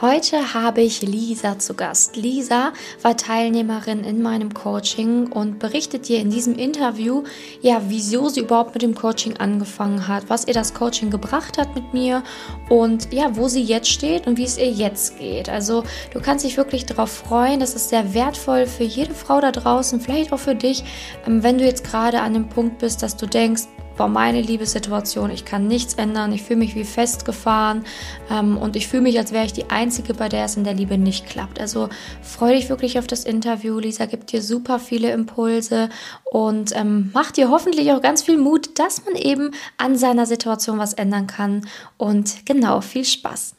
Heute habe ich Lisa zu Gast. Lisa war Teilnehmerin in meinem Coaching und berichtet dir in diesem Interview, ja, wieso sie überhaupt mit dem Coaching angefangen hat, was ihr das Coaching gebracht hat mit mir und ja, wo sie jetzt steht und wie es ihr jetzt geht. Also, du kannst dich wirklich darauf freuen. Das ist sehr wertvoll für jede Frau da draußen, vielleicht auch für dich, ähm, wenn du jetzt gerade an dem Punkt bist, dass du denkst, boah, meine Liebessituation, ich kann nichts ändern, ich fühle mich wie festgefahren ähm, und ich fühle mich, als wäre ich die Einzige, bei der es in der Liebe nicht klappt. Also freue dich wirklich auf das Interview. Lisa gibt dir super viele Impulse und ähm, macht dir hoffentlich auch ganz viel Mut, dass man eben an seiner Situation was ändern kann. Und genau, viel Spaß.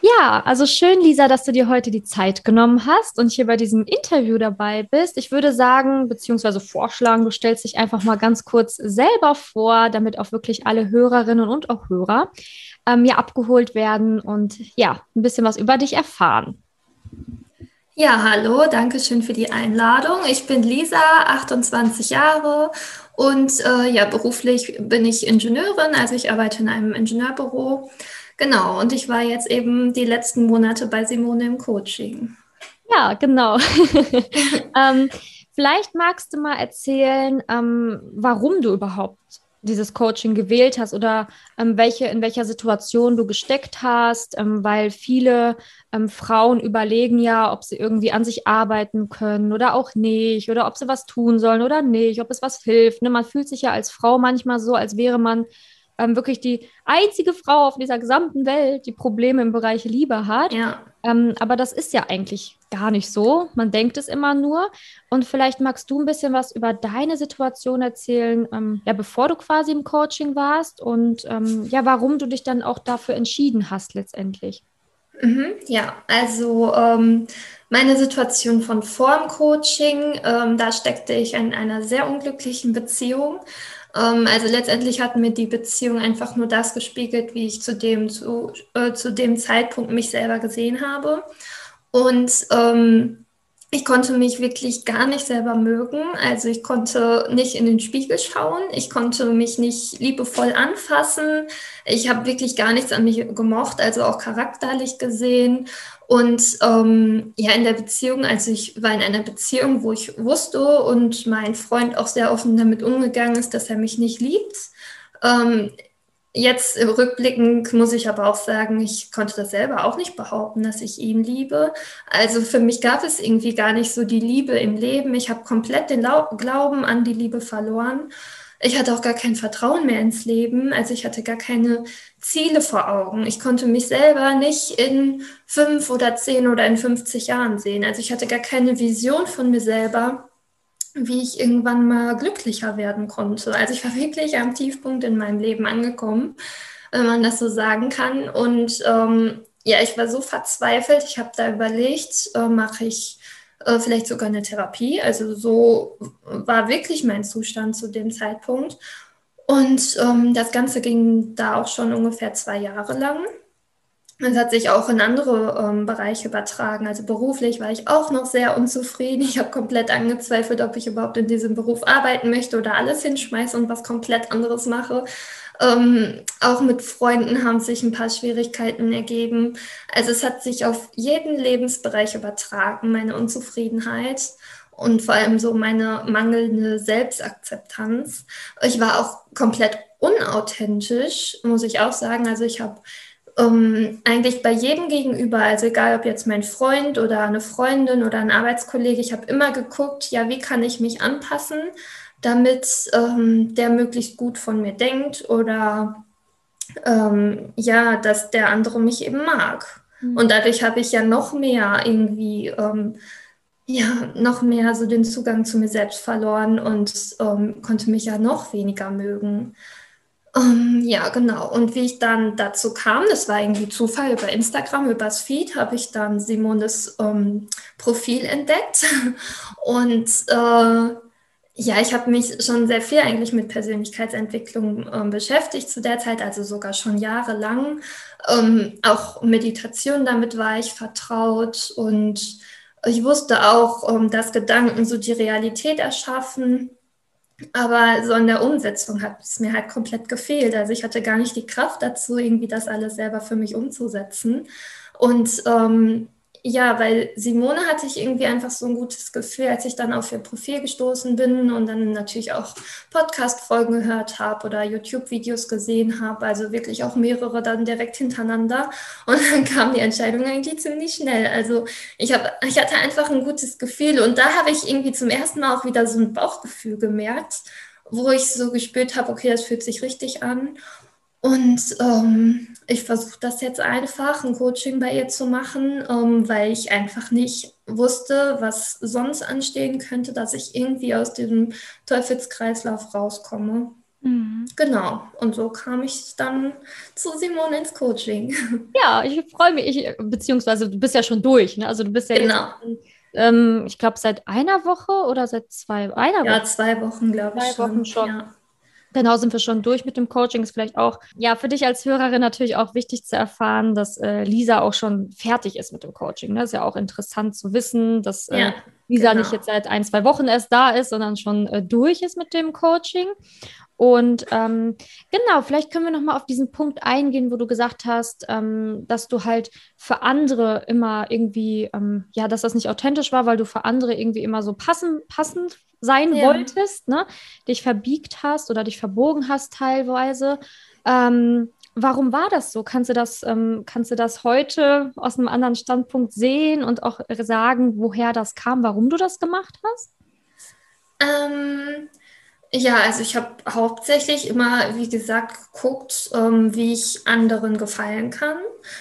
Ja, also schön, Lisa, dass du dir heute die Zeit genommen hast und hier bei diesem Interview dabei bist. Ich würde sagen, beziehungsweise vorschlagen, du stellst dich einfach mal ganz kurz selber vor, damit auch wirklich alle Hörerinnen und auch Hörer ähm, ja abgeholt werden und ja, ein bisschen was über dich erfahren. Ja, hallo, danke schön für die Einladung. Ich bin Lisa, 28 Jahre und äh, ja, beruflich bin ich Ingenieurin, also ich arbeite in einem Ingenieurbüro. Genau, und ich war jetzt eben die letzten Monate bei Simone im Coaching. Ja, genau. ähm, vielleicht magst du mal erzählen, ähm, warum du überhaupt dieses Coaching gewählt hast oder ähm, welche, in welcher Situation du gesteckt hast, ähm, weil viele ähm, Frauen überlegen ja, ob sie irgendwie an sich arbeiten können oder auch nicht oder ob sie was tun sollen oder nicht, ob es was hilft. Ne? Man fühlt sich ja als Frau manchmal so, als wäre man ähm, wirklich die einzige Frau auf dieser gesamten Welt, die Probleme im Bereich Liebe hat. Ja. Ähm, aber das ist ja eigentlich gar nicht so. Man denkt es immer nur. Und vielleicht magst du ein bisschen was über deine Situation erzählen, ähm, ja, bevor du quasi im Coaching warst und ähm, ja, warum du dich dann auch dafür entschieden hast letztendlich. Mhm, ja, also ähm, meine Situation von vor dem Coaching, ähm, da steckte ich in einer sehr unglücklichen Beziehung. Ähm, also letztendlich hat mir die Beziehung einfach nur das gespiegelt, wie ich zu dem, zu, äh, zu dem Zeitpunkt mich selber gesehen habe. Und ähm, ich konnte mich wirklich gar nicht selber mögen. Also ich konnte nicht in den Spiegel schauen. Ich konnte mich nicht liebevoll anfassen. Ich habe wirklich gar nichts an mich gemocht, also auch charakterlich gesehen. Und ähm, ja, in der Beziehung, also ich war in einer Beziehung, wo ich wusste und mein Freund auch sehr offen damit umgegangen ist, dass er mich nicht liebt. Ähm, jetzt rückblickend muss ich aber auch sagen, ich konnte das selber auch nicht behaupten, dass ich ihn liebe. Also für mich gab es irgendwie gar nicht so die Liebe im Leben. Ich habe komplett den Glauben an die Liebe verloren ich hatte auch gar kein Vertrauen mehr ins Leben. Also ich hatte gar keine Ziele vor Augen. Ich konnte mich selber nicht in fünf oder zehn oder in 50 Jahren sehen. Also ich hatte gar keine Vision von mir selber, wie ich irgendwann mal glücklicher werden konnte. Also ich war wirklich am Tiefpunkt in meinem Leben angekommen, wenn man das so sagen kann. Und ähm, ja, ich war so verzweifelt. Ich habe da überlegt, äh, mache ich äh, vielleicht sogar eine Therapie. Also so war wirklich mein Zustand zu dem Zeitpunkt. Und ähm, das Ganze ging da auch schon ungefähr zwei Jahre lang. Es hat sich auch in andere ähm, Bereiche übertragen. Also beruflich war ich auch noch sehr unzufrieden. Ich habe komplett angezweifelt, ob ich überhaupt in diesem Beruf arbeiten möchte oder alles hinschmeiße und was komplett anderes mache. Ähm, auch mit Freunden haben sich ein paar Schwierigkeiten ergeben. Also es hat sich auf jeden Lebensbereich übertragen, meine Unzufriedenheit und vor allem so meine mangelnde Selbstakzeptanz. Ich war auch komplett unauthentisch, muss ich auch sagen. Also ich habe ähm, eigentlich bei jedem gegenüber, also egal ob jetzt mein Freund oder eine Freundin oder ein Arbeitskollege, ich habe immer geguckt, ja, wie kann ich mich anpassen damit ähm, der möglichst gut von mir denkt oder ähm, ja, dass der andere mich eben mag. Mhm. Und dadurch habe ich ja noch mehr irgendwie, ähm, ja, noch mehr so den Zugang zu mir selbst verloren und ähm, konnte mich ja noch weniger mögen. Um, ähm, ja, genau. Und wie ich dann dazu kam, das war irgendwie Zufall über Instagram, übers Feed, habe ich dann Simones ähm, Profil entdeckt. Und äh, ja, ich habe mich schon sehr viel eigentlich mit Persönlichkeitsentwicklung äh, beschäftigt zu der Zeit, also sogar schon jahrelang. Ähm, auch Meditation, damit war ich vertraut und ich wusste auch, ähm, dass Gedanken so die Realität erschaffen. Aber so in der Umsetzung hat es mir halt komplett gefehlt. Also ich hatte gar nicht die Kraft dazu, irgendwie das alles selber für mich umzusetzen. Und ähm, ja, weil Simone hatte ich irgendwie einfach so ein gutes Gefühl, als ich dann auf ihr Profil gestoßen bin und dann natürlich auch Podcast-Folgen gehört habe oder YouTube-Videos gesehen habe, also wirklich auch mehrere dann direkt hintereinander. Und dann kam die Entscheidung eigentlich ziemlich schnell. Also ich, hab, ich hatte einfach ein gutes Gefühl und da habe ich irgendwie zum ersten Mal auch wieder so ein Bauchgefühl gemerkt, wo ich so gespürt habe, okay, das fühlt sich richtig an. Und ähm, ich versuche das jetzt einfach, ein Coaching bei ihr zu machen, ähm, weil ich einfach nicht wusste, was sonst anstehen könnte, dass ich irgendwie aus diesem Teufelskreislauf rauskomme. Mhm. Genau. Und so kam ich dann zu Simone ins Coaching. Ja, ich freue mich. Ich, beziehungsweise du bist ja schon durch. Ne? Also du bist ja genau. Jetzt, ähm, ich glaube, seit einer Woche oder seit zwei, einer Woche? Ja, zwei Wochen, glaube ich. Zwei Wochen schon. Ja. Genau, sind wir schon durch mit dem Coaching. Ist vielleicht auch, ja, für dich als Hörerin natürlich auch wichtig zu erfahren, dass äh, Lisa auch schon fertig ist mit dem Coaching. Das ne? ist ja auch interessant zu wissen, dass äh, ja, Lisa genau. nicht jetzt seit ein, zwei Wochen erst da ist, sondern schon äh, durch ist mit dem Coaching. Und ähm, genau, vielleicht können wir noch mal auf diesen Punkt eingehen, wo du gesagt hast, ähm, dass du halt für andere immer irgendwie, ähm, ja, dass das nicht authentisch war, weil du für andere irgendwie immer so passen, passend sein ja. wolltest, ne? dich verbiegt hast oder dich verbogen hast teilweise. Ähm, warum war das so? Kannst du das, ähm, kannst du das heute aus einem anderen Standpunkt sehen und auch sagen, woher das kam, warum du das gemacht hast? Ähm, ja, also ich habe hauptsächlich immer, wie gesagt, geguckt, ähm, wie ich anderen gefallen kann,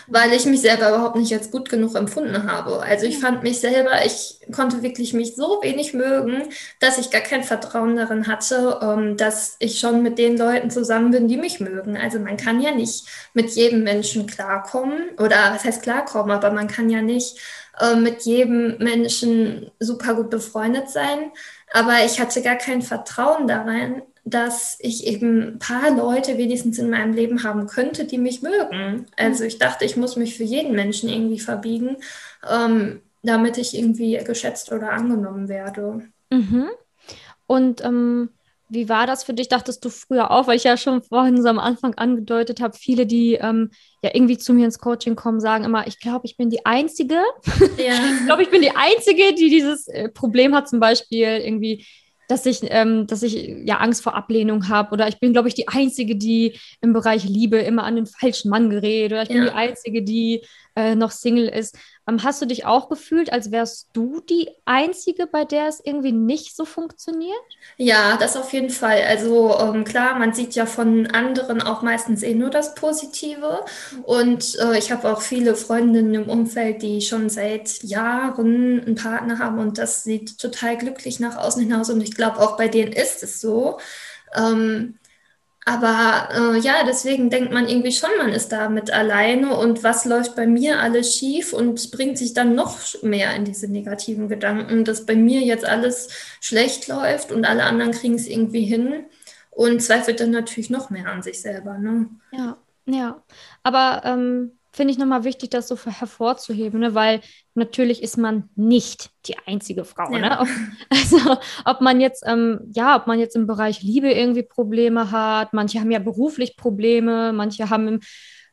weil ich mich selber überhaupt nicht als gut genug empfunden habe. Also ich fand mich selber, ich konnte wirklich mich so wenig mögen, dass ich gar kein Vertrauen darin hatte, ähm, dass ich schon mit den Leuten zusammen bin, die mich mögen. Also man kann ja nicht mit jedem Menschen klarkommen oder was heißt klarkommen, aber man kann ja nicht äh, mit jedem Menschen super gut befreundet sein. Aber ich hatte gar kein Vertrauen darin, dass ich eben ein paar Leute wenigstens in meinem Leben haben könnte, die mich mögen. Also ich dachte, ich muss mich für jeden Menschen irgendwie verbiegen, ähm, damit ich irgendwie geschätzt oder angenommen werde. Mhm. Und ähm, wie war das für dich? Dachtest du früher auch, weil ich ja schon vorhin so am Anfang angedeutet habe, viele, die ähm, ja irgendwie zu mir ins Coaching kommen, sagen immer, ich glaube, ich bin die Einzige. Ja. ich glaube, ich bin die Einzige, die dieses äh, Problem hat, zum Beispiel irgendwie dass ich, ähm, dass ich ja Angst vor Ablehnung habe oder ich bin, glaube ich, die Einzige, die im Bereich Liebe immer an den falschen Mann gerät oder ich bin ja. die Einzige, die äh, noch Single ist. Ähm, hast du dich auch gefühlt, als wärst du die Einzige, bei der es irgendwie nicht so funktioniert? Ja, das auf jeden Fall. Also ähm, klar, man sieht ja von anderen auch meistens eh nur das Positive und äh, ich habe auch viele Freundinnen im Umfeld, die schon seit Jahren einen Partner haben und das sieht total glücklich nach außen hinaus und ich glaube, auch bei denen ist es so. Ähm, aber äh, ja, deswegen denkt man irgendwie schon, man ist damit alleine und was läuft bei mir alles schief und bringt sich dann noch mehr in diese negativen Gedanken, dass bei mir jetzt alles schlecht läuft und alle anderen kriegen es irgendwie hin und zweifelt dann natürlich noch mehr an sich selber. Ne? Ja, ja. Aber ähm, finde ich nochmal wichtig, das so hervorzuheben, ne? weil natürlich ist man nicht die einzige Frau. Ja. Ne? Also ob man jetzt, ähm, ja, ob man jetzt im Bereich Liebe irgendwie Probleme hat, manche haben ja beruflich Probleme, manche haben im,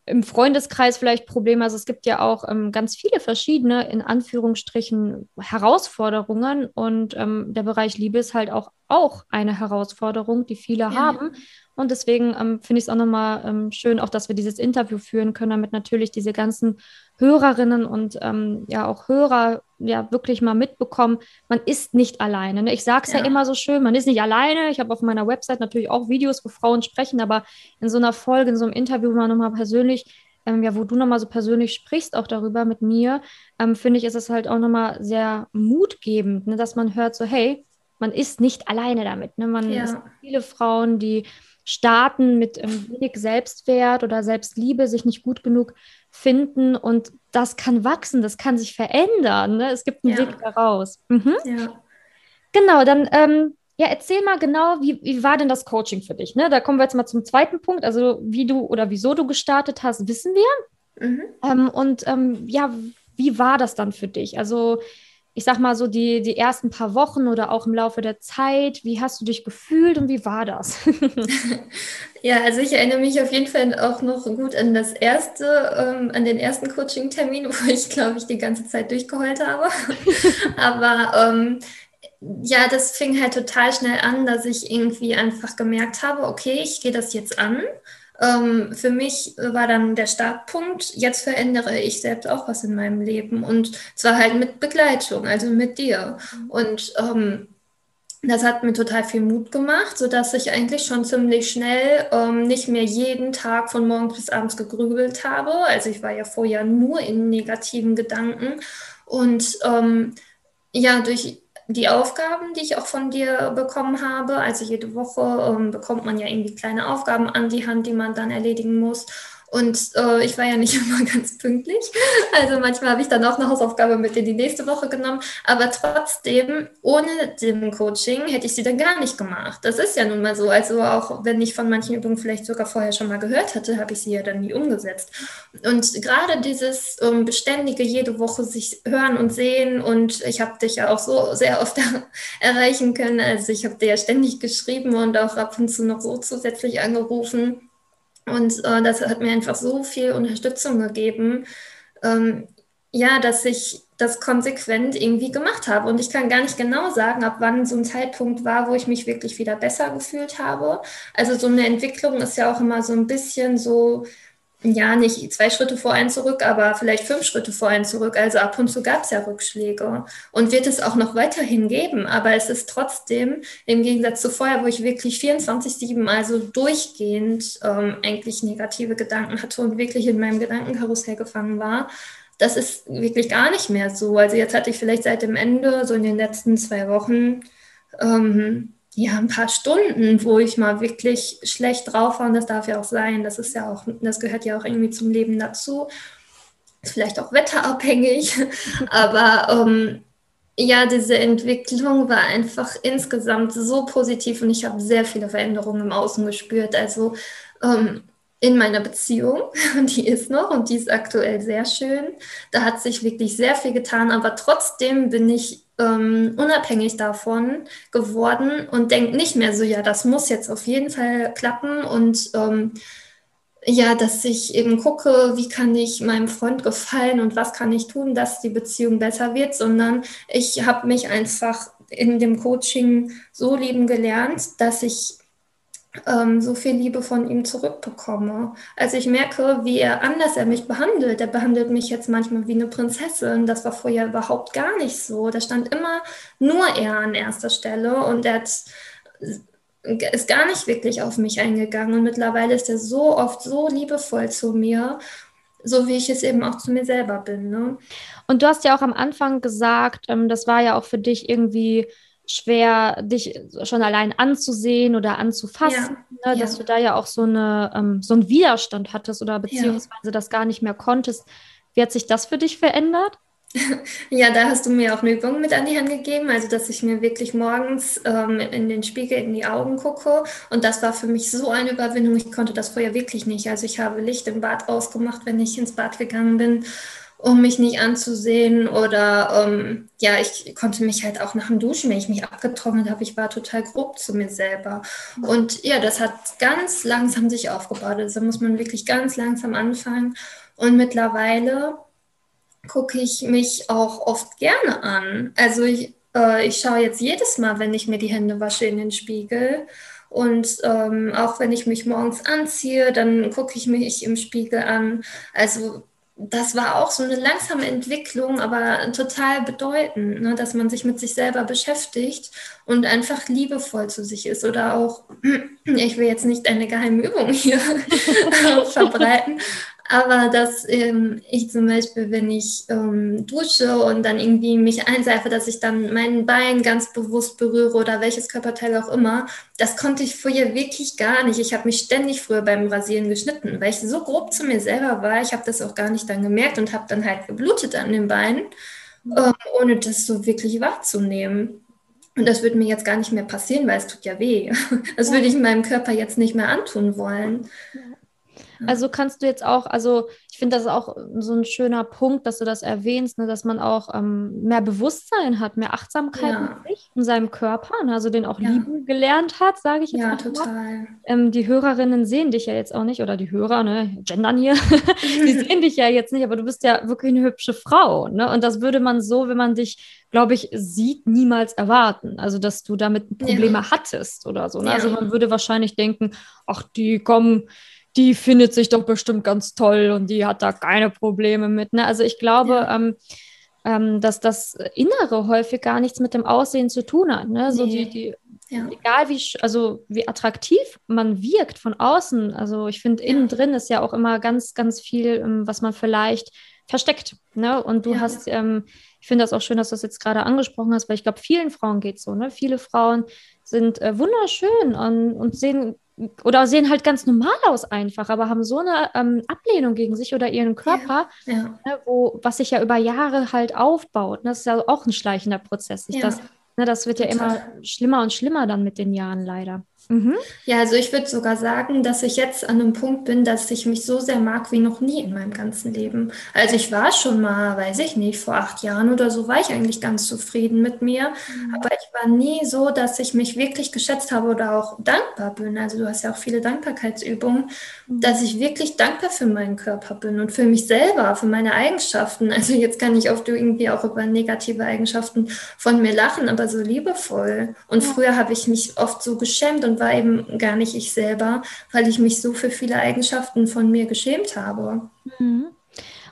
im Freundeskreis vielleicht Probleme. Also es gibt ja auch ähm, ganz viele verschiedene, in Anführungsstrichen, Herausforderungen und ähm, der Bereich Liebe ist halt auch, auch eine Herausforderung, die viele ja. haben. Und deswegen ähm, finde ich es auch nochmal ähm, schön, auch dass wir dieses Interview führen können, damit natürlich diese ganzen Hörerinnen und ähm, ja auch Hörer ja wirklich mal mitbekommen, man ist nicht alleine. Ne? Ich sage es ja. ja. immer so schön, man ist nicht alleine. Ich habe auf meiner Website natürlich auch Videos, wo Frauen sprechen, aber in so einer Folge, in so einem Interview mal nochmal persönlich, ähm, ja, wo du nochmal so persönlich sprichst auch darüber mit mir, ähm, finde ich, ist es halt auch nochmal sehr mutgebend, ne? dass man hört so, hey, man ist nicht alleine damit. Ne? Man ja. ist viele Frauen, die starten mit ähm, wenig Selbstwert oder Selbstliebe, sich nicht gut genug finden und das kann wachsen, das kann sich verändern. Ne? Es gibt einen ja. Weg daraus. Mhm. Ja. Genau, dann ähm, ja, erzähl mal genau, wie, wie war denn das Coaching für dich? Ne? Da kommen wir jetzt mal zum zweiten Punkt. Also wie du oder wieso du gestartet hast, wissen wir. Mhm. Ähm, und ähm, ja, wie war das dann für dich? Also ich sag mal so die, die ersten paar Wochen oder auch im Laufe der Zeit? Wie hast du dich gefühlt und wie war das? ja, also ich erinnere mich auf jeden Fall auch noch gut an das erste, ähm, an den ersten Coaching-Termin, wo ich, glaube ich, die ganze Zeit durchgeheult habe. Aber ähm, ja, das fing halt total schnell an, dass ich irgendwie einfach gemerkt habe, okay, ich gehe das jetzt an. Ähm, für mich war dann der Startpunkt, jetzt verändere ich selbst auch was in meinem Leben und zwar halt mit Begleitung, also mit dir. Mhm. Und ähm, das hat mir total viel Mut gemacht, sodass ich eigentlich schon ziemlich schnell ähm, nicht mehr jeden Tag von morgens bis abends gegrübelt habe. Also ich war ja vorher nur in negativen Gedanken und ähm, ja, durch die Aufgaben, die ich auch von dir bekommen habe. Also jede Woche ähm, bekommt man ja irgendwie kleine Aufgaben an die Hand, die man dann erledigen muss. Und äh, ich war ja nicht immer ganz pünktlich. Also manchmal habe ich dann auch eine Hausaufgabe mit in die nächste Woche genommen. Aber trotzdem, ohne dem Coaching hätte ich sie dann gar nicht gemacht. Das ist ja nun mal so. Also auch wenn ich von manchen Übungen vielleicht sogar vorher schon mal gehört hatte, habe ich sie ja dann nie umgesetzt. Und gerade dieses ähm, beständige jede Woche sich hören und sehen und ich habe dich ja auch so sehr oft erreichen können. Also ich habe dir ja ständig geschrieben und auch ab und zu noch so zusätzlich angerufen und äh, das hat mir einfach so viel Unterstützung gegeben, ähm, ja, dass ich das konsequent irgendwie gemacht habe. Und ich kann gar nicht genau sagen, ab wann so ein Zeitpunkt war, wo ich mich wirklich wieder besser gefühlt habe. Also so eine Entwicklung ist ja auch immer so ein bisschen so, ja, nicht zwei Schritte vor einen zurück, aber vielleicht fünf Schritte vor einen zurück. Also ab und zu gab es ja Rückschläge und wird es auch noch weiterhin geben. Aber es ist trotzdem im Gegensatz zu vorher, wo ich wirklich 24-7, also durchgehend ähm, eigentlich negative Gedanken hatte und wirklich in meinem Gedankenkarussell gefangen war. Das ist wirklich gar nicht mehr so. Also jetzt hatte ich vielleicht seit dem Ende, so in den letzten zwei Wochen, ähm, ja, ein paar Stunden, wo ich mal wirklich schlecht drauf war. Und das darf ja auch sein. Das ist ja auch, das gehört ja auch irgendwie zum Leben dazu. Ist vielleicht auch wetterabhängig. Aber ähm, ja, diese Entwicklung war einfach insgesamt so positiv und ich habe sehr viele Veränderungen im Außen gespürt. Also ähm, in meiner Beziehung, die ist noch und die ist aktuell sehr schön. Da hat sich wirklich sehr viel getan, aber trotzdem bin ich ähm, unabhängig davon geworden und denke nicht mehr so, ja, das muss jetzt auf jeden Fall klappen und ähm, ja, dass ich eben gucke, wie kann ich meinem Freund gefallen und was kann ich tun, dass die Beziehung besser wird, sondern ich habe mich einfach in dem Coaching so lieben gelernt, dass ich ähm, so viel Liebe von ihm zurückbekomme. Also ich merke, wie er anders er mich behandelt. Er behandelt mich jetzt manchmal wie eine Prinzessin. Das war vorher überhaupt gar nicht so. Da stand immer nur er an erster Stelle und er hat, ist gar nicht wirklich auf mich eingegangen. Und mittlerweile ist er so oft so liebevoll zu mir, so wie ich es eben auch zu mir selber bin. Ne? Und du hast ja auch am Anfang gesagt, ähm, das war ja auch für dich irgendwie schwer, dich schon allein anzusehen oder anzufassen, ja, ne? dass ja. du da ja auch so, eine, ähm, so einen Widerstand hattest oder beziehungsweise ja. das gar nicht mehr konntest. Wie hat sich das für dich verändert? Ja, da hast du mir auch eine Übung mit an die Hand gegeben, also dass ich mir wirklich morgens ähm, in den Spiegel in die Augen gucke. Und das war für mich so eine Überwindung. Ich konnte das vorher wirklich nicht. Also ich habe Licht im Bad ausgemacht, wenn ich ins Bad gegangen bin um mich nicht anzusehen. Oder ähm, ja, ich konnte mich halt auch nach dem Duschen, wenn ich mich abgetrocknet habe, ich war total grob zu mir selber. Und ja, das hat ganz langsam sich aufgebaut. Also muss man wirklich ganz langsam anfangen. Und mittlerweile gucke ich mich auch oft gerne an. Also ich, äh, ich schaue jetzt jedes Mal, wenn ich mir die Hände wasche, in den Spiegel. Und ähm, auch wenn ich mich morgens anziehe, dann gucke ich mich im Spiegel an. Also das war auch so eine langsame Entwicklung, aber total bedeutend, ne, dass man sich mit sich selber beschäftigt und einfach liebevoll zu sich ist oder auch, ich will jetzt nicht eine geheime Übung hier verbreiten, aber dass ähm, ich zum Beispiel, wenn ich ähm, dusche und dann irgendwie mich einseife, dass ich dann mein Bein ganz bewusst berühre oder welches Körperteil auch immer, das konnte ich früher wirklich gar nicht. Ich habe mich ständig früher beim Rasieren geschnitten, weil ich so grob zu mir selber war. Ich habe das auch gar nicht dann gemerkt und habe dann halt geblutet an den Beinen, ähm, ohne das so wirklich wahrzunehmen. Und das würde mir jetzt gar nicht mehr passieren, weil es tut ja weh. Das würde ich meinem Körper jetzt nicht mehr antun wollen. Also kannst du jetzt auch, also ich finde das auch so ein schöner Punkt, dass du das erwähnst, ne, dass man auch ähm, mehr Bewusstsein hat, mehr Achtsamkeit ja. mit sich und seinem Körper, ne, also den auch ja. lieben gelernt hat, sage ich jetzt ja, mal. Total. Ähm, die Hörerinnen sehen dich ja jetzt auch nicht, oder die Hörer, ne, gendern hier, die sehen dich ja jetzt nicht, aber du bist ja wirklich eine hübsche Frau, ne, und das würde man so, wenn man dich, glaube ich, sieht, niemals erwarten, also dass du damit Probleme hattest oder so, ne? also man würde wahrscheinlich denken, ach, die kommen die findet sich doch bestimmt ganz toll und die hat da keine Probleme mit. Ne? Also ich glaube, ja. ähm, ähm, dass das Innere häufig gar nichts mit dem Aussehen zu tun hat. Ne? So die, die, ja. egal wie, also wie attraktiv man wirkt von außen. Also ich finde, innen drin ist ja auch immer ganz, ganz viel, ähm, was man vielleicht versteckt. Ne? Und du ja. hast, ähm, ich finde das auch schön, dass du das jetzt gerade angesprochen hast, weil ich glaube, vielen Frauen geht es so. Ne? Viele Frauen sind äh, wunderschön und, und sehen oder sehen halt ganz normal aus einfach, aber haben so eine ähm, Ablehnung gegen sich oder ihren Körper, ja, ja. Ne, wo, was sich ja über Jahre halt aufbaut. Ne? Das ist ja auch ein schleichender Prozess. Ja. Das, ne, das wird ja Total. immer schlimmer und schlimmer dann mit den Jahren leider. Mhm. Ja, also ich würde sogar sagen, dass ich jetzt an einem Punkt bin, dass ich mich so sehr mag wie noch nie in meinem ganzen Leben. Also ich war schon mal, weiß ich nicht, vor acht Jahren oder so war ich eigentlich ganz zufrieden mit mir. Mhm. Aber ich war nie so, dass ich mich wirklich geschätzt habe oder auch dankbar bin. Also du hast ja auch viele Dankbarkeitsübungen, mhm. dass ich wirklich dankbar für meinen Körper bin und für mich selber, für meine Eigenschaften. Also jetzt kann ich oft irgendwie auch über negative Eigenschaften von mir lachen, aber so liebevoll. Und ja. früher habe ich mich oft so geschämt und und war eben gar nicht ich selber, weil ich mich so für viele Eigenschaften von mir geschämt habe. Mhm.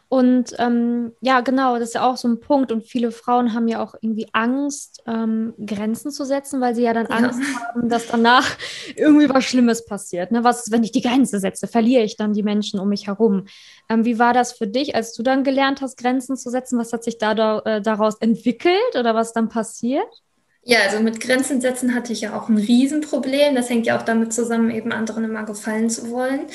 Und ähm, ja, genau, das ist ja auch so ein Punkt. Und viele Frauen haben ja auch irgendwie Angst, ähm, Grenzen zu setzen, weil sie ja dann Angst ja. haben, dass danach irgendwie was Schlimmes passiert. Ne? Was ist, wenn ich die Grenze setze? Verliere ich dann die Menschen um mich herum? Ähm, wie war das für dich, als du dann gelernt hast, Grenzen zu setzen? Was hat sich da, da äh, daraus entwickelt oder was dann passiert? Ja, also mit Grenzen setzen hatte ich ja auch ein Riesenproblem. Das hängt ja auch damit zusammen, eben anderen immer gefallen zu wollen.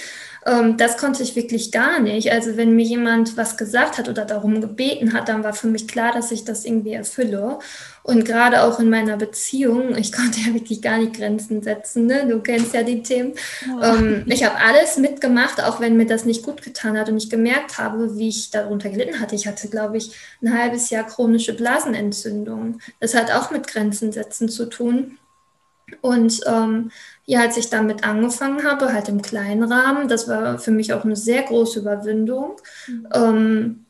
Ähm, das konnte ich wirklich gar nicht. Also wenn mir jemand was gesagt hat oder darum gebeten hat, dann war für mich klar, dass ich das irgendwie erfülle. Und gerade auch in meiner Beziehung, ich konnte ja wirklich gar nicht Grenzen setzen. Ne? Du kennst ja die Themen. Ja. Ähm, ich habe alles mitgemacht, auch wenn mir das nicht gut getan hat und ich gemerkt habe, wie ich darunter gelitten hatte. Ich hatte, glaube ich, ein halbes Jahr chronische Blasenentzündung. Das hat auch mit Grenzen setzen zu tun. Und ähm, ja, als ich damit angefangen habe, halt im kleinen Rahmen, das war für mich auch eine sehr große Überwindung. Mhm. Ähm,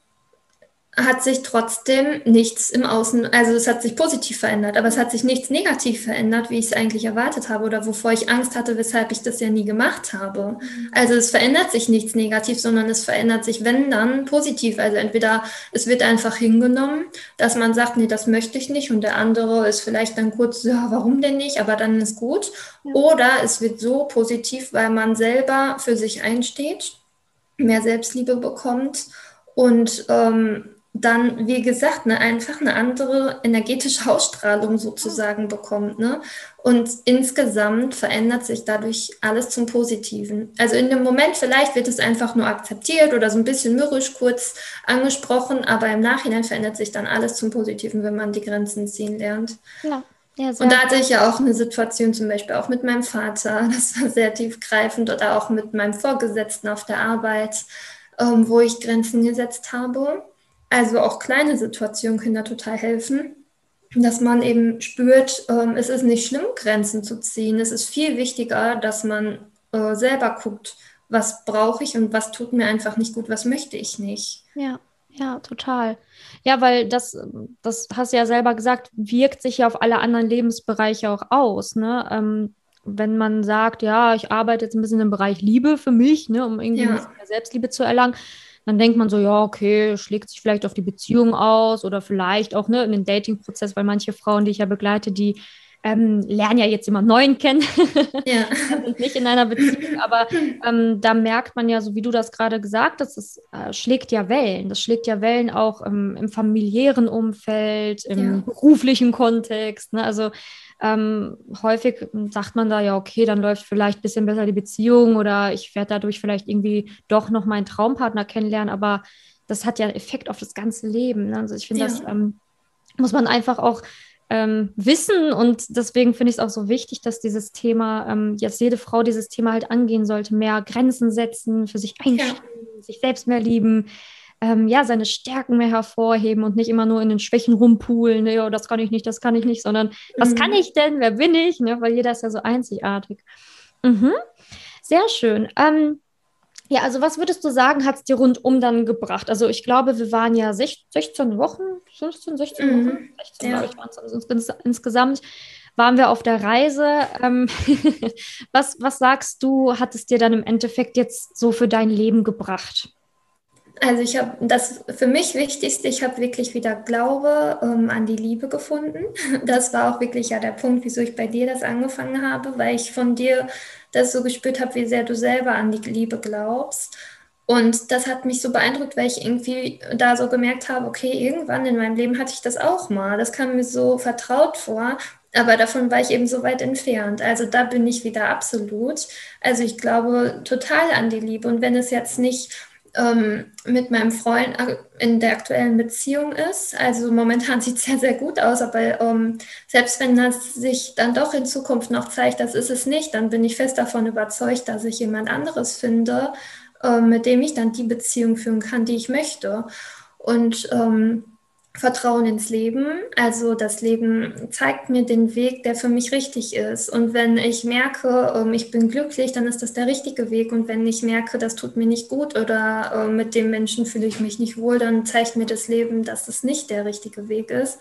hat sich trotzdem nichts im Außen, also es hat sich positiv verändert, aber es hat sich nichts negativ verändert, wie ich es eigentlich erwartet habe oder wovor ich Angst hatte, weshalb ich das ja nie gemacht habe. Mhm. Also es verändert sich nichts negativ, sondern es verändert sich, wenn dann, positiv. Also entweder es wird einfach hingenommen, dass man sagt, nee, das möchte ich nicht und der andere ist vielleicht dann kurz, ja, warum denn nicht, aber dann ist gut. Oder es wird so positiv, weil man selber für sich einsteht, mehr Selbstliebe bekommt und ähm, dann, wie gesagt, ne, einfach eine andere energetische Ausstrahlung sozusagen bekommt. Ne? Und insgesamt verändert sich dadurch alles zum Positiven. Also in dem Moment vielleicht wird es einfach nur akzeptiert oder so ein bisschen mürrisch kurz angesprochen, aber im Nachhinein verändert sich dann alles zum Positiven, wenn man die Grenzen ziehen lernt. Ja. Ja, und da hatte ich ja auch eine Situation zum Beispiel auch mit meinem Vater, das war sehr tiefgreifend, oder auch mit meinem Vorgesetzten auf der Arbeit, ähm, wo ich Grenzen gesetzt habe. Also auch kleine Situationen können da total helfen, dass man eben spürt, ähm, es ist nicht schlimm, Grenzen zu ziehen. Es ist viel wichtiger, dass man äh, selber guckt, was brauche ich und was tut mir einfach nicht gut, was möchte ich nicht. Ja, ja, total. Ja, weil das, das hast du ja selber gesagt, wirkt sich ja auf alle anderen Lebensbereiche auch aus. Ne? Ähm, wenn man sagt, ja, ich arbeite jetzt ein bisschen im Bereich Liebe für mich, ne, um irgendwie ja. ein bisschen mehr Selbstliebe zu erlangen, dann denkt man so, ja, okay, schlägt sich vielleicht auf die Beziehung aus oder vielleicht auch ne, in den Dating-Prozess, weil manche Frauen, die ich ja begleite, die ähm, lernen ja jetzt immer neuen kennen, ja. nicht in einer Beziehung, aber ähm, da merkt man ja, so wie du das gerade gesagt hast, es äh, schlägt ja Wellen. Das schlägt ja Wellen auch ähm, im familiären Umfeld, im ja. beruflichen Kontext. Ne? Also ähm, häufig sagt man da ja, okay, dann läuft vielleicht ein bisschen besser die Beziehung oder ich werde dadurch vielleicht irgendwie doch noch meinen Traumpartner kennenlernen, aber das hat ja Effekt auf das ganze Leben. Ne? Also ich finde, ja. das ähm, muss man einfach auch ähm, wissen und deswegen finde ich es auch so wichtig, dass dieses Thema, ähm, jetzt jede Frau dieses Thema halt angehen sollte, mehr Grenzen setzen, für sich einstehen, ja. sich selbst mehr lieben, ähm, ja, seine Stärken mehr hervorheben und nicht immer nur in den Schwächen rumpulen, ne, oh, das kann ich nicht, das kann ich nicht, sondern mhm. was kann ich denn, wer bin ich, ne, weil jeder ist ja so einzigartig. Mhm. Sehr schön. Ähm, ja, also was würdest du sagen, hat es dir rundum dann gebracht? Also ich glaube, wir waren ja 16 Wochen, 15, 16 mhm. Wochen, 16 ja. glaube ich, waren es insgesamt, waren wir auf der Reise. Ähm, was, was sagst du, hat es dir dann im Endeffekt jetzt so für dein Leben gebracht? Also ich habe das für mich Wichtigste, ich habe wirklich wieder Glaube ähm, an die Liebe gefunden. Das war auch wirklich ja der Punkt, wieso ich bei dir das angefangen habe, weil ich von dir das so gespürt habe, wie sehr du selber an die Liebe glaubst. Und das hat mich so beeindruckt, weil ich irgendwie da so gemerkt habe, okay, irgendwann in meinem Leben hatte ich das auch mal. Das kam mir so vertraut vor, aber davon war ich eben so weit entfernt. Also da bin ich wieder absolut. Also ich glaube total an die Liebe. Und wenn es jetzt nicht ähm, mit meinem Freund in der aktuellen Beziehung ist. Also momentan sieht es sehr, sehr gut aus, aber ähm, selbst wenn das sich dann doch in Zukunft noch zeigt, das ist es nicht, dann bin ich fest davon überzeugt, dass ich jemand anderes finde, äh, mit dem ich dann die Beziehung führen kann, die ich möchte. Und ähm, Vertrauen ins Leben. Also das Leben zeigt mir den Weg, der für mich richtig ist. Und wenn ich merke, ähm, ich bin glücklich, dann ist das der richtige Weg. Und wenn ich merke, das tut mir nicht gut oder äh, mit dem Menschen fühle ich mich nicht wohl, dann zeigt mir das Leben, dass das nicht der richtige Weg ist.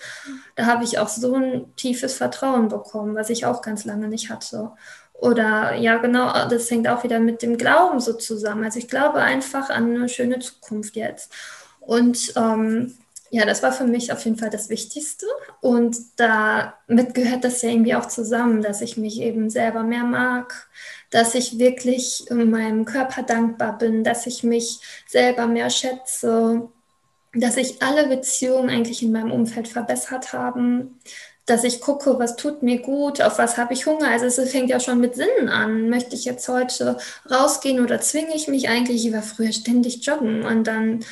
Da habe ich auch so ein tiefes Vertrauen bekommen, was ich auch ganz lange nicht hatte. Oder ja, genau, das hängt auch wieder mit dem Glauben so zusammen. Also ich glaube einfach an eine schöne Zukunft jetzt. Und ähm, ja, das war für mich auf jeden Fall das Wichtigste. Und damit gehört das ja irgendwie auch zusammen, dass ich mich eben selber mehr mag, dass ich wirklich meinem Körper dankbar bin, dass ich mich selber mehr schätze, dass sich alle Beziehungen eigentlich in meinem Umfeld verbessert haben, dass ich gucke, was tut mir gut, auf was habe ich Hunger. Also es fängt ja schon mit Sinnen an. Möchte ich jetzt heute rausgehen oder zwinge ich mich eigentlich? Ich war früher ständig joggen und dann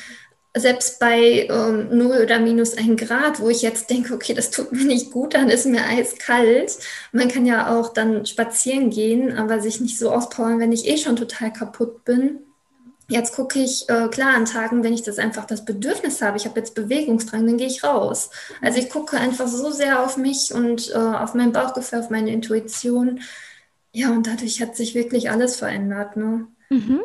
selbst bei ähm, 0 oder minus 1 Grad, wo ich jetzt denke, okay, das tut mir nicht gut, dann ist mir eiskalt. Man kann ja auch dann spazieren gehen, aber sich nicht so auspowern, wenn ich eh schon total kaputt bin. Jetzt gucke ich, äh, klar, an Tagen, wenn ich das einfach das Bedürfnis habe, ich habe jetzt Bewegungsdrang, dann gehe ich raus. Also ich gucke einfach so sehr auf mich und äh, auf mein Bauchgefühl, auf meine Intuition. Ja, und dadurch hat sich wirklich alles verändert. Ne? Mhm.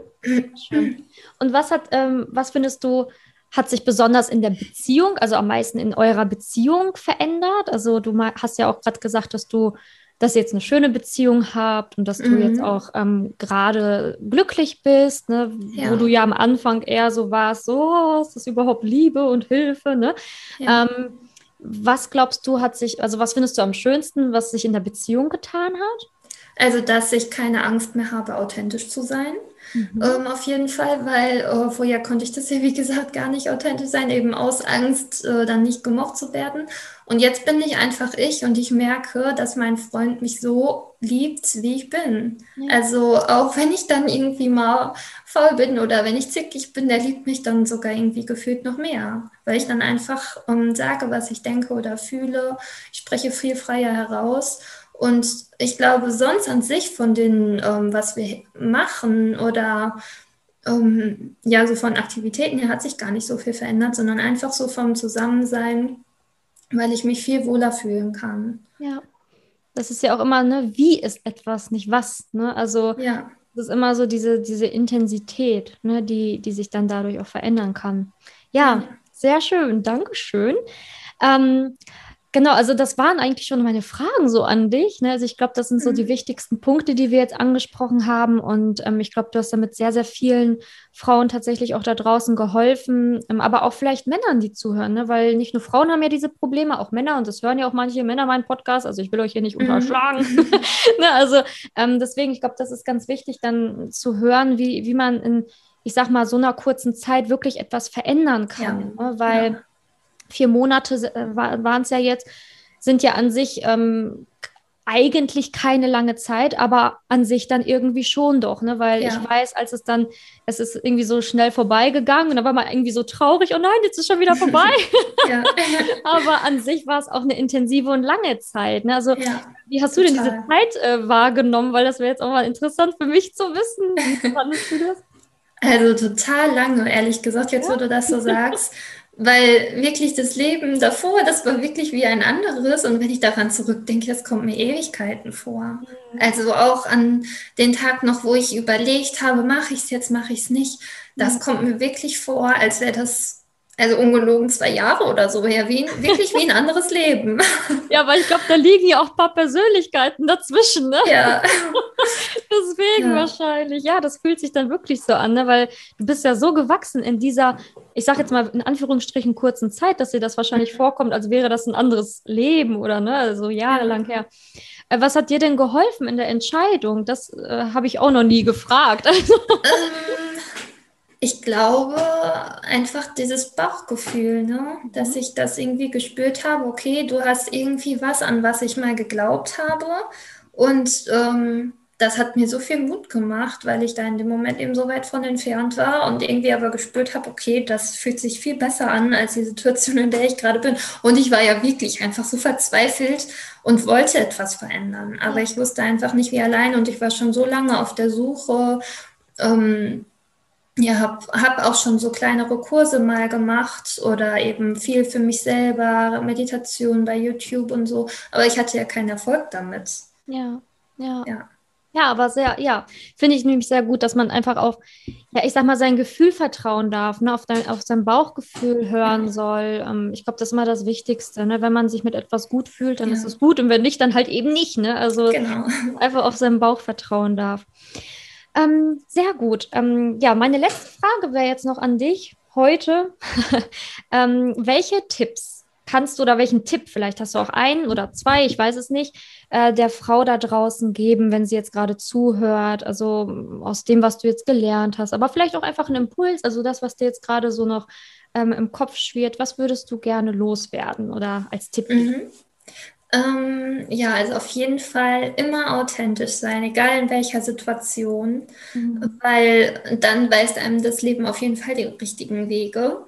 Und was hat, ähm, was findest du, hat sich besonders in der Beziehung, also am meisten in eurer Beziehung verändert? Also du hast ja auch gerade gesagt, dass du, dass ihr jetzt eine schöne Beziehung habt und dass du mhm. jetzt auch ähm, gerade glücklich bist, ne? Ja. wo du ja am Anfang eher so warst, so, oh, ist das überhaupt Liebe und Hilfe, ne? Ja. Ähm, was glaubst du, hat sich, also was findest du am schönsten, was sich in der Beziehung getan hat? Also, dass ich keine Angst mehr habe, authentisch zu sein. Mhm. Ähm, auf jeden Fall, weil äh, vorher konnte ich das ja, wie gesagt, gar nicht authentisch sein, eben aus Angst, äh, dann nicht gemocht zu werden. Und jetzt bin ich einfach ich und ich merke, dass mein Freund mich so liebt, wie ich bin. Ja. Also auch wenn ich dann irgendwie mal faul bin oder wenn ich zickig bin, der liebt mich dann sogar irgendwie gefühlt noch mehr, weil ich dann einfach ähm, sage, was ich denke oder fühle. Ich spreche viel freier heraus. Und ich glaube, sonst an sich von dem, ähm, was wir machen oder ähm, ja, so von Aktivitäten her hat sich gar nicht so viel verändert, sondern einfach so vom Zusammensein, weil ich mich viel wohler fühlen kann. Ja. Das ist ja auch immer, ne, wie ist etwas, nicht was. Ne? Also ja. das ist immer so diese, diese Intensität, ne, die, die sich dann dadurch auch verändern kann. Ja, ja. sehr schön, Dankeschön. Ähm, Genau, also das waren eigentlich schon meine Fragen so an dich. Ne? Also ich glaube, das sind so die mhm. wichtigsten Punkte, die wir jetzt angesprochen haben. Und ähm, ich glaube, du hast damit sehr, sehr vielen Frauen tatsächlich auch da draußen geholfen, ähm, aber auch vielleicht Männern, die zuhören, ne? weil nicht nur Frauen haben ja diese Probleme, auch Männer. Und das hören ja auch manche Männer meinen Podcast. Also ich will euch hier nicht mhm. unterschlagen. ne? Also ähm, deswegen, ich glaube, das ist ganz wichtig, dann zu hören, wie, wie man in, ich sag mal, so einer kurzen Zeit wirklich etwas verändern kann. Ja. Ne? Weil ja vier Monate äh, waren es ja jetzt, sind ja an sich ähm, eigentlich keine lange Zeit, aber an sich dann irgendwie schon doch, ne? Weil ja. ich weiß, als es dann, es ist irgendwie so schnell vorbeigegangen und dann war man irgendwie so traurig, oh nein, jetzt ist schon wieder vorbei. aber an sich war es auch eine intensive und lange Zeit. Ne? Also, ja, wie hast du total. denn diese Zeit äh, wahrgenommen? Weil das wäre jetzt auch mal interessant für mich zu wissen. Wie fandest du das? Also total lange, ehrlich gesagt, jetzt ja. wo du das so sagst. Weil wirklich das Leben davor, das war wirklich wie ein anderes. Und wenn ich daran zurückdenke, das kommt mir Ewigkeiten vor. Mhm. Also auch an den Tag noch, wo ich überlegt habe, mache ich es jetzt, mache ich es nicht. Das mhm. kommt mir wirklich vor, als wäre das also ungelogen zwei Jahre oder so her, wie, wirklich wie ein anderes Leben. Ja, weil ich glaube, da liegen ja auch ein paar Persönlichkeiten dazwischen, ne? Ja. Deswegen ja. wahrscheinlich. Ja, das fühlt sich dann wirklich so an, ne? weil du bist ja so gewachsen in dieser, ich sage jetzt mal in Anführungsstrichen kurzen Zeit, dass dir das wahrscheinlich mhm. vorkommt, als wäre das ein anderes Leben oder ne, also jahrelang her. Äh, was hat dir denn geholfen in der Entscheidung? Das äh, habe ich auch noch nie gefragt. ähm, ich glaube einfach dieses Bauchgefühl, ne? dass mhm. ich das irgendwie gespürt habe, okay, du hast irgendwie was, an was ich mal geglaubt habe. Und ähm, das hat mir so viel Mut gemacht, weil ich da in dem Moment eben so weit von entfernt war und irgendwie aber gespürt habe, okay, das fühlt sich viel besser an als die Situation, in der ich gerade bin. Und ich war ja wirklich einfach so verzweifelt und wollte etwas verändern. Aber ich wusste einfach nicht, wie allein und ich war schon so lange auf der Suche. Ähm, ja, habe hab auch schon so kleinere Kurse mal gemacht oder eben viel für mich selber, Meditation bei YouTube und so. Aber ich hatte ja keinen Erfolg damit. Ja, ja. Ja, ja aber sehr, ja, finde ich nämlich sehr gut, dass man einfach auf, ja, ich sag mal, sein Gefühl vertrauen darf, ne, auf, dein, auf sein Bauchgefühl hören soll. Ähm, ich glaube, das ist immer das Wichtigste, ne? Wenn man sich mit etwas gut fühlt, dann ja. ist es gut und wenn nicht, dann halt eben nicht, ne? Also genau. einfach auf seinen Bauch vertrauen darf. Ähm, sehr gut. Ähm, ja, meine letzte Frage wäre jetzt noch an dich heute. ähm, welche Tipps kannst du oder welchen Tipp, vielleicht hast du auch einen oder zwei, ich weiß es nicht, äh, der Frau da draußen geben, wenn sie jetzt gerade zuhört, also aus dem, was du jetzt gelernt hast, aber vielleicht auch einfach einen Impuls, also das, was dir jetzt gerade so noch ähm, im Kopf schwirrt, was würdest du gerne loswerden oder als Tipp? Mhm. Ähm, ja, also auf jeden Fall immer authentisch sein, egal in welcher Situation, mhm. weil dann weist einem das Leben auf jeden Fall die richtigen Wege.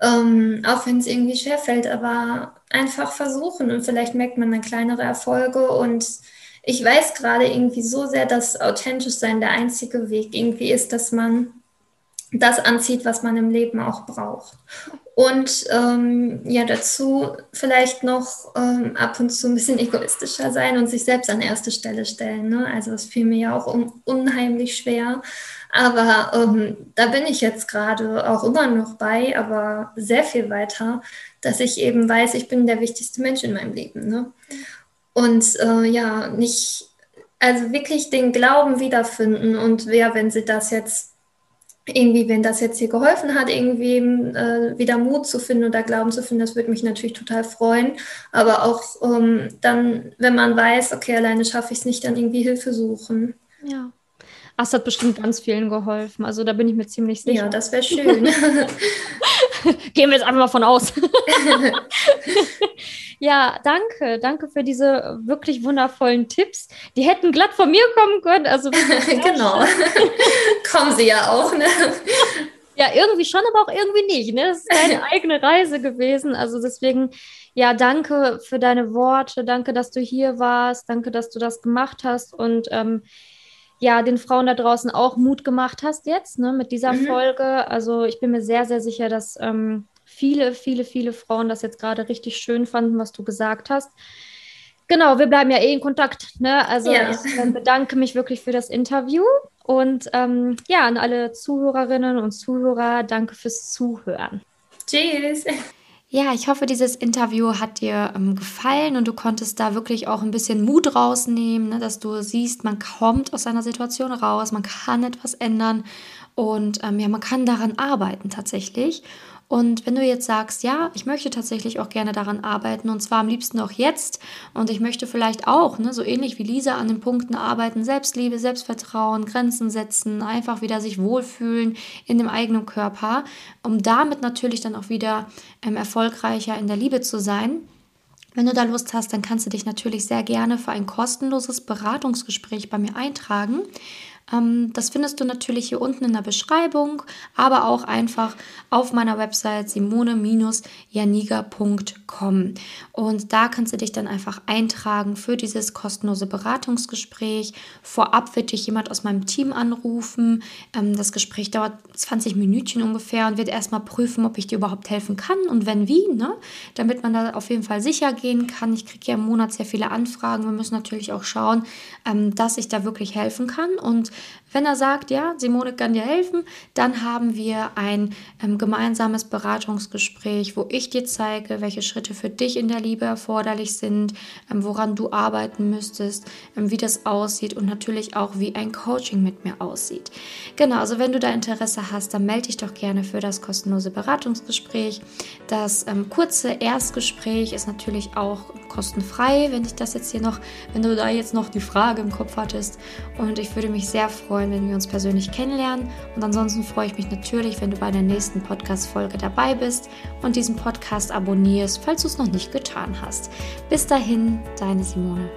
Ähm, auch wenn es irgendwie schwerfällt, aber einfach versuchen und vielleicht merkt man dann kleinere Erfolge und ich weiß gerade irgendwie so sehr, dass authentisch sein der einzige Weg irgendwie ist, dass man das anzieht, was man im Leben auch braucht. Und ähm, ja, dazu vielleicht noch ähm, ab und zu ein bisschen egoistischer sein und sich selbst an erste Stelle stellen. Ne? Also das fiel mir ja auch un unheimlich schwer. Aber ähm, da bin ich jetzt gerade auch immer noch bei, aber sehr viel weiter, dass ich eben weiß, ich bin der wichtigste Mensch in meinem Leben. Ne? Und äh, ja, nicht, also wirklich den Glauben wiederfinden und wer, wenn sie das jetzt irgendwie, wenn das jetzt hier geholfen hat, irgendwie äh, wieder Mut zu finden oder Glauben zu finden, das würde mich natürlich total freuen. Aber auch ähm, dann, wenn man weiß, okay, alleine schaffe ich es nicht, dann irgendwie Hilfe suchen. Ja. Das hat bestimmt ganz vielen geholfen. Also da bin ich mir ziemlich sicher. Ja, das wäre schön. Gehen wir jetzt einfach mal von aus. ja, danke. Danke für diese wirklich wundervollen Tipps. Die hätten glatt von mir kommen können. Also genau. Kommen sie ja auch, ne? Ja, irgendwie schon, aber auch irgendwie nicht. Ne? Das ist deine eigene Reise gewesen. Also deswegen, ja, danke für deine Worte. Danke, dass du hier warst. Danke, dass du das gemacht hast. Und ähm, ja, den Frauen da draußen auch Mut gemacht hast jetzt ne, mit dieser mhm. Folge. Also ich bin mir sehr, sehr sicher, dass ähm, viele, viele, viele Frauen das jetzt gerade richtig schön fanden, was du gesagt hast. Genau, wir bleiben ja eh in Kontakt. Ne? Also ja. ich äh, bedanke mich wirklich für das Interview und ähm, ja, an alle Zuhörerinnen und Zuhörer, danke fürs Zuhören. Tschüss. Ja, ich hoffe, dieses Interview hat dir ähm, gefallen und du konntest da wirklich auch ein bisschen Mut rausnehmen, ne, dass du siehst, man kommt aus einer Situation raus, man kann etwas ändern und ähm, ja, man kann daran arbeiten tatsächlich. Und wenn du jetzt sagst, ja, ich möchte tatsächlich auch gerne daran arbeiten und zwar am liebsten auch jetzt und ich möchte vielleicht auch, ne, so ähnlich wie Lisa, an den Punkten arbeiten, Selbstliebe, Selbstvertrauen, Grenzen setzen, einfach wieder sich wohlfühlen in dem eigenen Körper, um damit natürlich dann auch wieder ähm, erfolgreicher in der Liebe zu sein Wenn du da Lust hast, dann kannst du dich natürlich sehr gerne für ein kostenloses Beratungsgespräch bei mir eintragen. Ähm, das findest du natürlich hier unten in der Beschreibung, aber auch einfach auf meiner Website simone-janiga.com. Und da kannst du dich dann einfach eintragen für dieses kostenlose Beratungsgespräch. Vorab wird dich jemand aus meinem Team anrufen. Ähm, das Gespräch dauert 20 Minütchen ungefähr und wird erstmal prüfen, ob ich dir überhaupt helfen kann und wenn wie, ne? damit man da auf jeden Fall sicher gehen kann. Ich kriege ja im Monat sehr viele Anfragen. Wir müssen natürlich auch schauen, ähm, dass ich da wirklich helfen kann. Und wenn er sagt, ja, Simone kann dir helfen, dann haben wir ein ähm, gemeinsames Beratungsgespräch, wo ich dir zeige, welche Schritte für dich in der Liebe erforderlich sind, ähm, woran du arbeiten müsstest, ähm, wie das aussieht und natürlich auch, wie ein Coaching mit mir aussieht. Genau, also wenn du da Interesse hast, dann melde dich doch gerne für das kostenlose Beratungsgespräch. Das ähm, kurze Erstgespräch ist natürlich auch kostenfrei, wenn ich das jetzt hier noch, wenn du da jetzt noch die Frage im Kopf hattest. Und ich würde mich sehr freuen, wenn wir uns persönlich kennenlernen. Und ansonsten freue ich mich natürlich, wenn du bei der nächsten Podcast-Folge dabei bist und diesen Podcast abonnierst, falls du es noch nicht getan hast. Bis dahin, deine Simone.